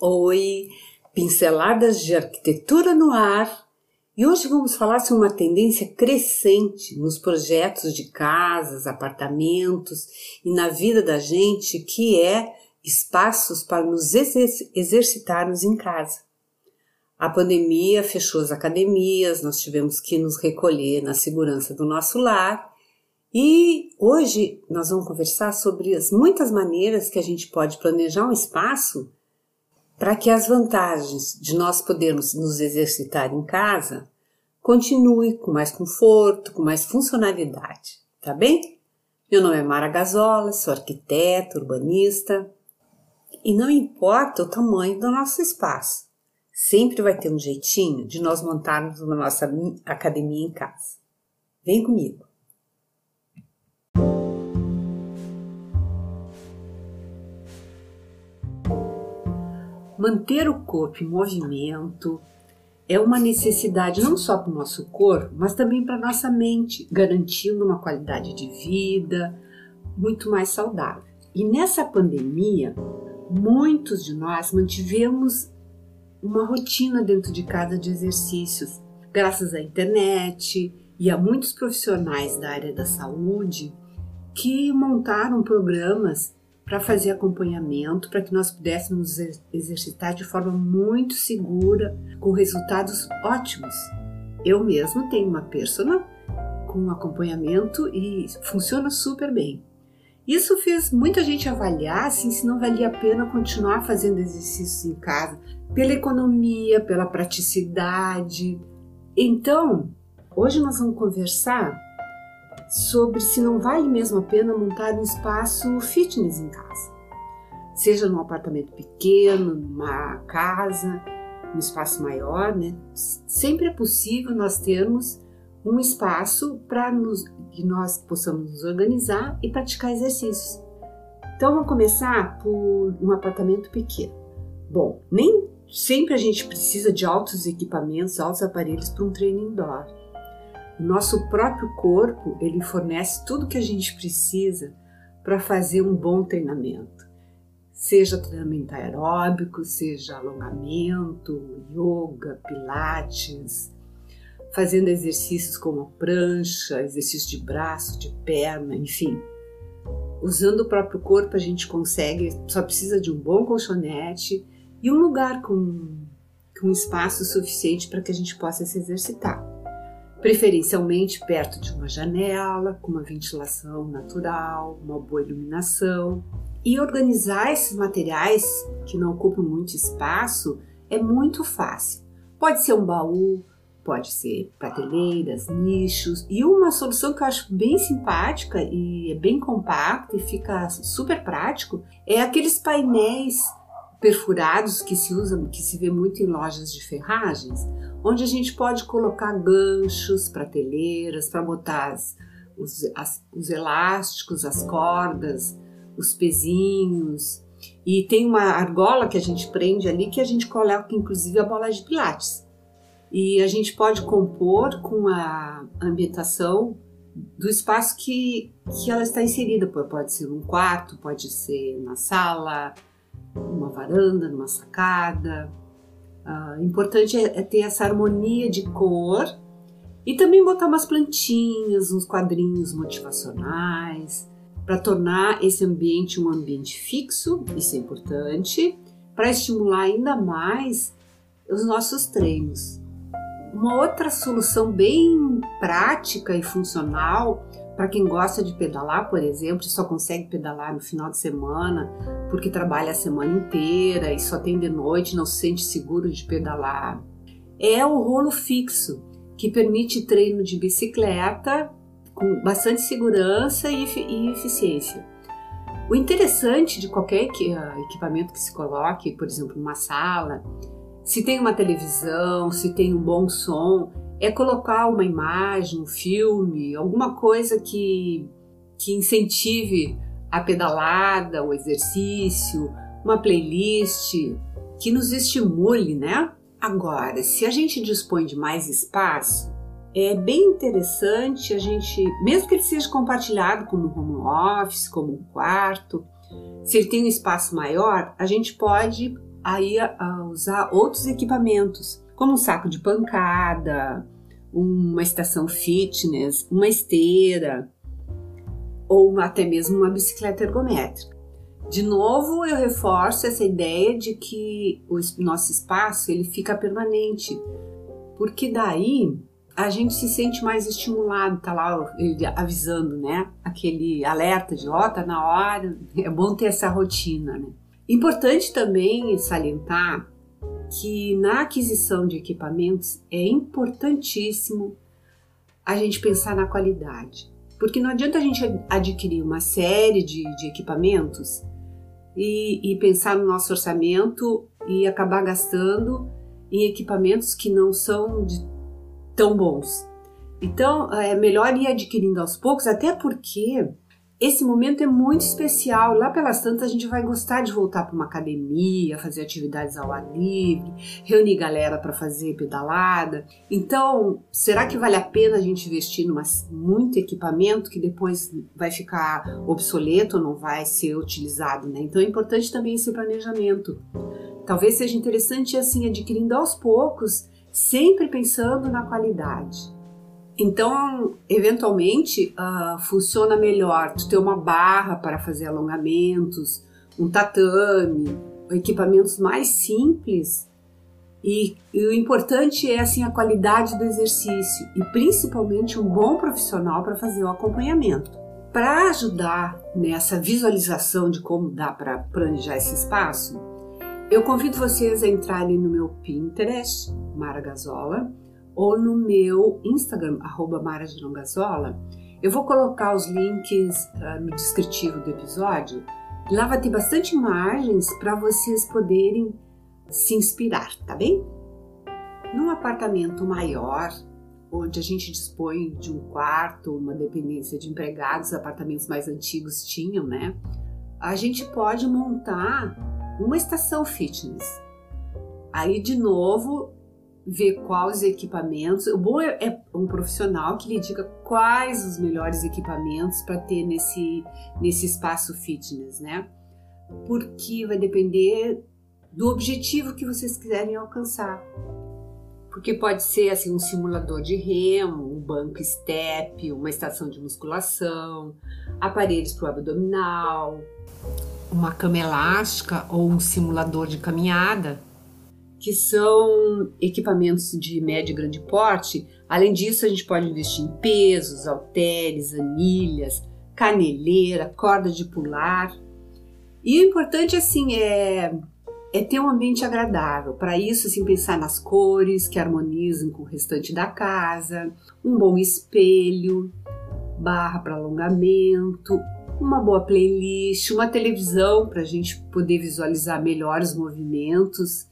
Oi, pinceladas de arquitetura no ar. E hoje vamos falar sobre uma tendência crescente nos projetos de casas, apartamentos e na vida da gente, que é espaços para nos exercitarmos em casa. A pandemia fechou as academias, nós tivemos que nos recolher na segurança do nosso lar. E hoje nós vamos conversar sobre as muitas maneiras que a gente pode planejar um espaço para que as vantagens de nós podermos nos exercitar em casa continue com mais conforto, com mais funcionalidade, tá bem? Meu nome é Mara Gazola, sou arquiteta, urbanista e não importa o tamanho do nosso espaço, sempre vai ter um jeitinho de nós montarmos a nossa academia em casa. Vem comigo! Manter o corpo em movimento é uma necessidade não só para o nosso corpo, mas também para a nossa mente, garantindo uma qualidade de vida muito mais saudável. E nessa pandemia, muitos de nós mantivemos uma rotina dentro de casa de exercícios, graças à internet e a muitos profissionais da área da saúde que montaram programas para fazer acompanhamento, para que nós pudéssemos exercitar de forma muito segura, com resultados ótimos. Eu mesmo tenho uma persona com acompanhamento e funciona super bem. Isso fez muita gente avaliar assim, se não valia a pena continuar fazendo exercícios em casa, pela economia, pela praticidade. Então, hoje nós vamos conversar sobre se não vale mesmo a pena montar um espaço fitness em casa. Seja num apartamento pequeno, numa casa, um espaço maior, né? Sempre é possível nós termos um espaço para que nós possamos nos organizar e praticar exercícios. Então vamos começar por um apartamento pequeno. Bom, nem sempre a gente precisa de altos equipamentos, altos aparelhos para um treino indoor. O nosso próprio corpo, ele fornece tudo que a gente precisa para fazer um bom treinamento. Seja treinamento aeróbico, seja alongamento, yoga, pilates, fazendo exercícios como prancha, exercício de braço, de perna, enfim. Usando o próprio corpo a gente consegue, só precisa de um bom colchonete e um lugar com, com espaço suficiente para que a gente possa se exercitar preferencialmente perto de uma janela, com uma ventilação natural, uma boa iluminação. E organizar esses materiais que não ocupam muito espaço é muito fácil. Pode ser um baú, pode ser prateleiras, nichos. E uma solução que eu acho bem simpática e é bem compacta e fica super prático é aqueles painéis perfurados que se usam, que se vê muito em lojas de ferragens, onde a gente pode colocar ganchos, prateleiras, para botar as, os, as, os elásticos, as cordas, os pezinhos. E tem uma argola que a gente prende ali que a gente coloca inclusive a bola de pilates. E a gente pode compor com a ambientação do espaço que, que ela está inserida. Pode ser um quarto, pode ser na sala, numa varanda, numa sacada. Uh, importante é, é ter essa harmonia de cor e também botar umas plantinhas, uns quadrinhos motivacionais para tornar esse ambiente um ambiente fixo, isso é importante, para estimular ainda mais os nossos treinos. Uma outra solução bem prática e funcional para quem gosta de pedalar, por exemplo, só consegue pedalar no final de semana porque trabalha a semana inteira e só tem de noite, não se sente seguro de pedalar. É o rolo fixo, que permite treino de bicicleta com bastante segurança e, e eficiência. O interessante de qualquer ah, equipamento que se coloque, por exemplo, numa sala, se tem uma televisão, se tem um bom som, é colocar uma imagem, um filme, alguma coisa que, que incentive a pedalada, o exercício, uma playlist que nos estimule, né? Agora, se a gente dispõe de mais espaço, é bem interessante a gente, mesmo que ele seja compartilhado como home office, como um quarto, se ele tem um espaço maior, a gente pode aí a, a usar outros equipamentos, como um saco de pancada, uma estação fitness, uma esteira ou até mesmo uma bicicleta ergométrica. De novo, eu reforço essa ideia de que o nosso espaço ele fica permanente, porque daí a gente se sente mais estimulado, tá lá avisando, né? Aquele alerta de ó, oh, tá na hora. É bom ter essa rotina, né? Importante também salientar que na aquisição de equipamentos é importantíssimo a gente pensar na qualidade. Porque não adianta a gente adquirir uma série de, de equipamentos e, e pensar no nosso orçamento e acabar gastando em equipamentos que não são de, tão bons. Então é melhor ir adquirindo aos poucos, até porque esse momento é muito especial. Lá pelas tantas a gente vai gostar de voltar para uma academia, fazer atividades ao ar livre, reunir galera para fazer pedalada. Então, será que vale a pena a gente investir numa muito equipamento que depois vai ficar obsoleto não vai ser utilizado, né? Então é importante também esse planejamento. Talvez seja interessante assim adquirindo aos poucos, sempre pensando na qualidade. Então, eventualmente, uh, funciona melhor tu ter uma barra para fazer alongamentos, um tatame, equipamentos mais simples. E, e, o importante é assim a qualidade do exercício e principalmente um bom profissional para fazer o acompanhamento. Para ajudar nessa visualização de como dá para planejar esse espaço, eu convido vocês a entrarem no meu Pinterest, Mara Gazola, ou no meu Instagram, arroba Mara de Longazola. Eu vou colocar os links uh, no descritivo do episódio. Lá vai ter bastante imagens para vocês poderem se inspirar, tá bem? Num apartamento maior, onde a gente dispõe de um quarto, uma dependência de empregados, apartamentos mais antigos tinham, né? A gente pode montar uma estação fitness. Aí, de novo, ver quais equipamentos. O bom é, é, um profissional que lhe diga quais os melhores equipamentos para ter nesse, nesse espaço fitness, né? Porque vai depender do objetivo que vocês quiserem alcançar. Porque pode ser assim um simulador de remo, um banco step, uma estação de musculação, aparelhos para o abdominal, uma cama elástica ou um simulador de caminhada que são equipamentos de médio e grande porte. Além disso, a gente pode investir em pesos, halteres, anilhas, caneleira, corda de pular. E o importante assim é é ter um ambiente agradável. Para isso, assim, pensar nas cores que harmonizam com o restante da casa, um bom espelho, barra para alongamento, uma boa playlist, uma televisão para a gente poder visualizar melhor os movimentos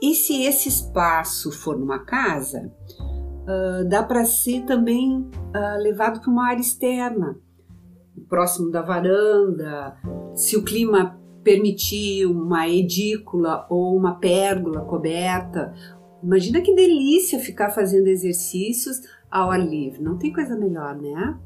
e se esse espaço for numa casa, uh, dá para ser também uh, levado para uma área externa, próximo da varanda, se o clima permitir uma edícula ou uma pérgola coberta. Imagina que delícia ficar fazendo exercícios ao ar livre. Não tem coisa melhor, né?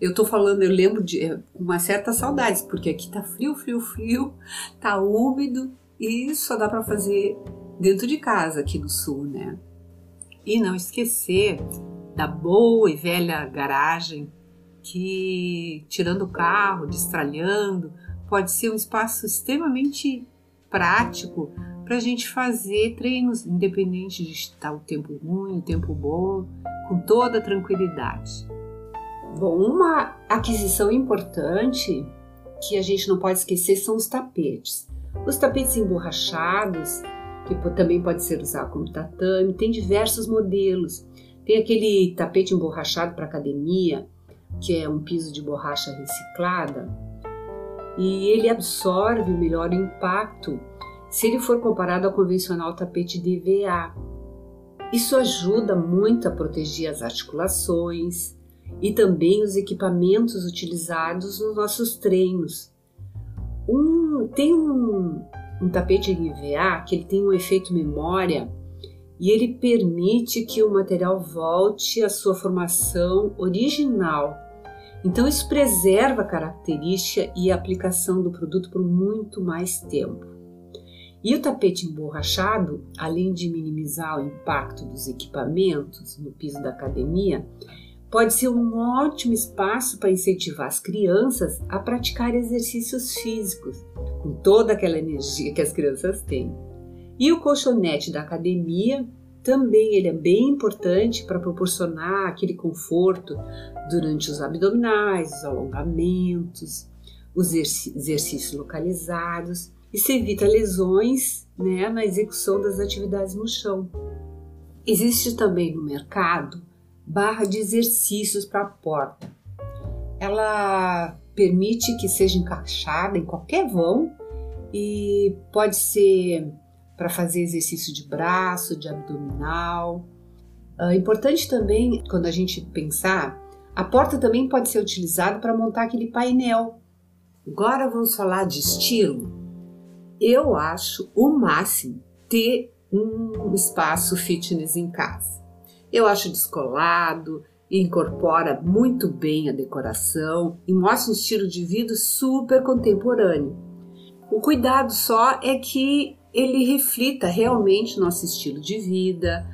Eu tô falando, eu lembro de eh, uma certa saudades, porque aqui tá frio, frio, frio, tá úmido e só dá para fazer dentro de casa aqui no sul, né? E não esquecer da boa e velha garagem que, tirando o carro, destralhando, pode ser um espaço extremamente prático para a gente fazer treinos, independente de estar o tempo ruim, o tempo bom, com toda tranquilidade. Bom, uma aquisição importante que a gente não pode esquecer são os tapetes. Os tapetes emborrachados que também pode ser usado como tatame, tem diversos modelos. Tem aquele tapete emborrachado para academia, que é um piso de borracha reciclada, e ele absorve melhor o impacto se ele for comparado ao convencional tapete DVA. Isso ajuda muito a proteger as articulações e também os equipamentos utilizados nos nossos treinos. Um, tem um, um tapete EVA que ele tem um efeito memória e ele permite que o material volte à sua formação original. Então isso preserva a característica e a aplicação do produto por muito mais tempo. E o tapete emborrachado, além de minimizar o impacto dos equipamentos no piso da academia, pode ser um ótimo espaço para incentivar as crianças a praticar exercícios físicos, com toda aquela energia que as crianças têm. E o colchonete da academia também ele é bem importante para proporcionar aquele conforto durante os abdominais, os alongamentos, os exercícios localizados e se evita lesões né, na execução das atividades no chão. Existe também no mercado barra de exercícios para a porta. Ela permite que seja encaixada em qualquer vão e pode ser para fazer exercício de braço, de abdominal. É importante também, quando a gente pensar, a porta também pode ser utilizada para montar aquele painel. Agora vamos falar de estilo. Eu acho o máximo ter um espaço fitness em casa. Eu acho descolado, incorpora muito bem a decoração e mostra um estilo de vida super contemporâneo. O cuidado só é que ele reflita realmente nosso estilo de vida.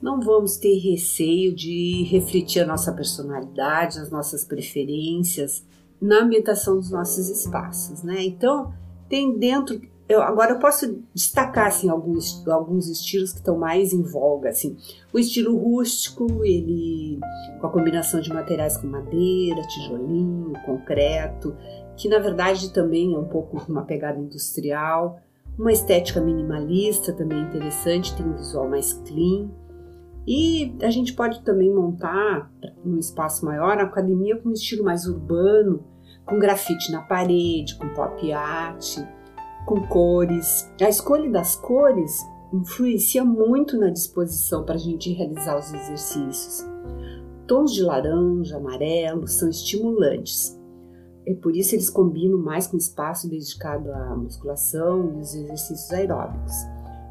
Não vamos ter receio de refletir a nossa personalidade, as nossas preferências na ambientação dos nossos espaços, né? Então, tem dentro eu, agora eu posso destacar assim, alguns, alguns estilos que estão mais em voga. Assim. O estilo rústico, ele com a combinação de materiais com madeira, tijolinho, concreto, que na verdade também é um pouco uma pegada industrial. Uma estética minimalista também interessante, tem um visual mais clean. E a gente pode também montar num espaço maior a academia com um estilo mais urbano, com grafite na parede, com pop art com cores. A escolha das cores influencia muito na disposição para a gente realizar os exercícios. Tons de laranja, amarelo são estimulantes. É por isso eles combinam mais com o espaço dedicado à musculação e os exercícios aeróbicos.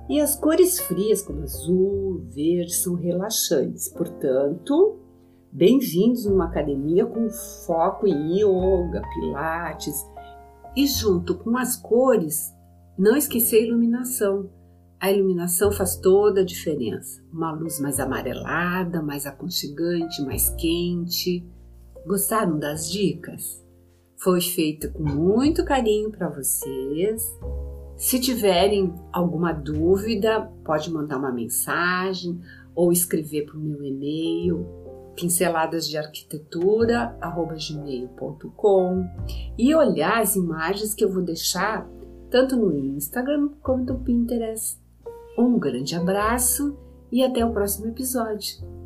E as cores frias, como azul, verde, são relaxantes. Portanto, bem-vindos numa academia com foco em yoga, pilates, e junto com as cores, não esquecer a iluminação. A iluminação faz toda a diferença. Uma luz mais amarelada, mais aconchegante, mais quente. Gostaram das dicas? Foi feita com muito carinho para vocês. Se tiverem alguma dúvida, pode mandar uma mensagem ou escrever para o meu e-mail pinceladas de arquitetura@gmail.com e olhar as imagens que eu vou deixar tanto no Instagram como no Pinterest. Um grande abraço e até o próximo episódio.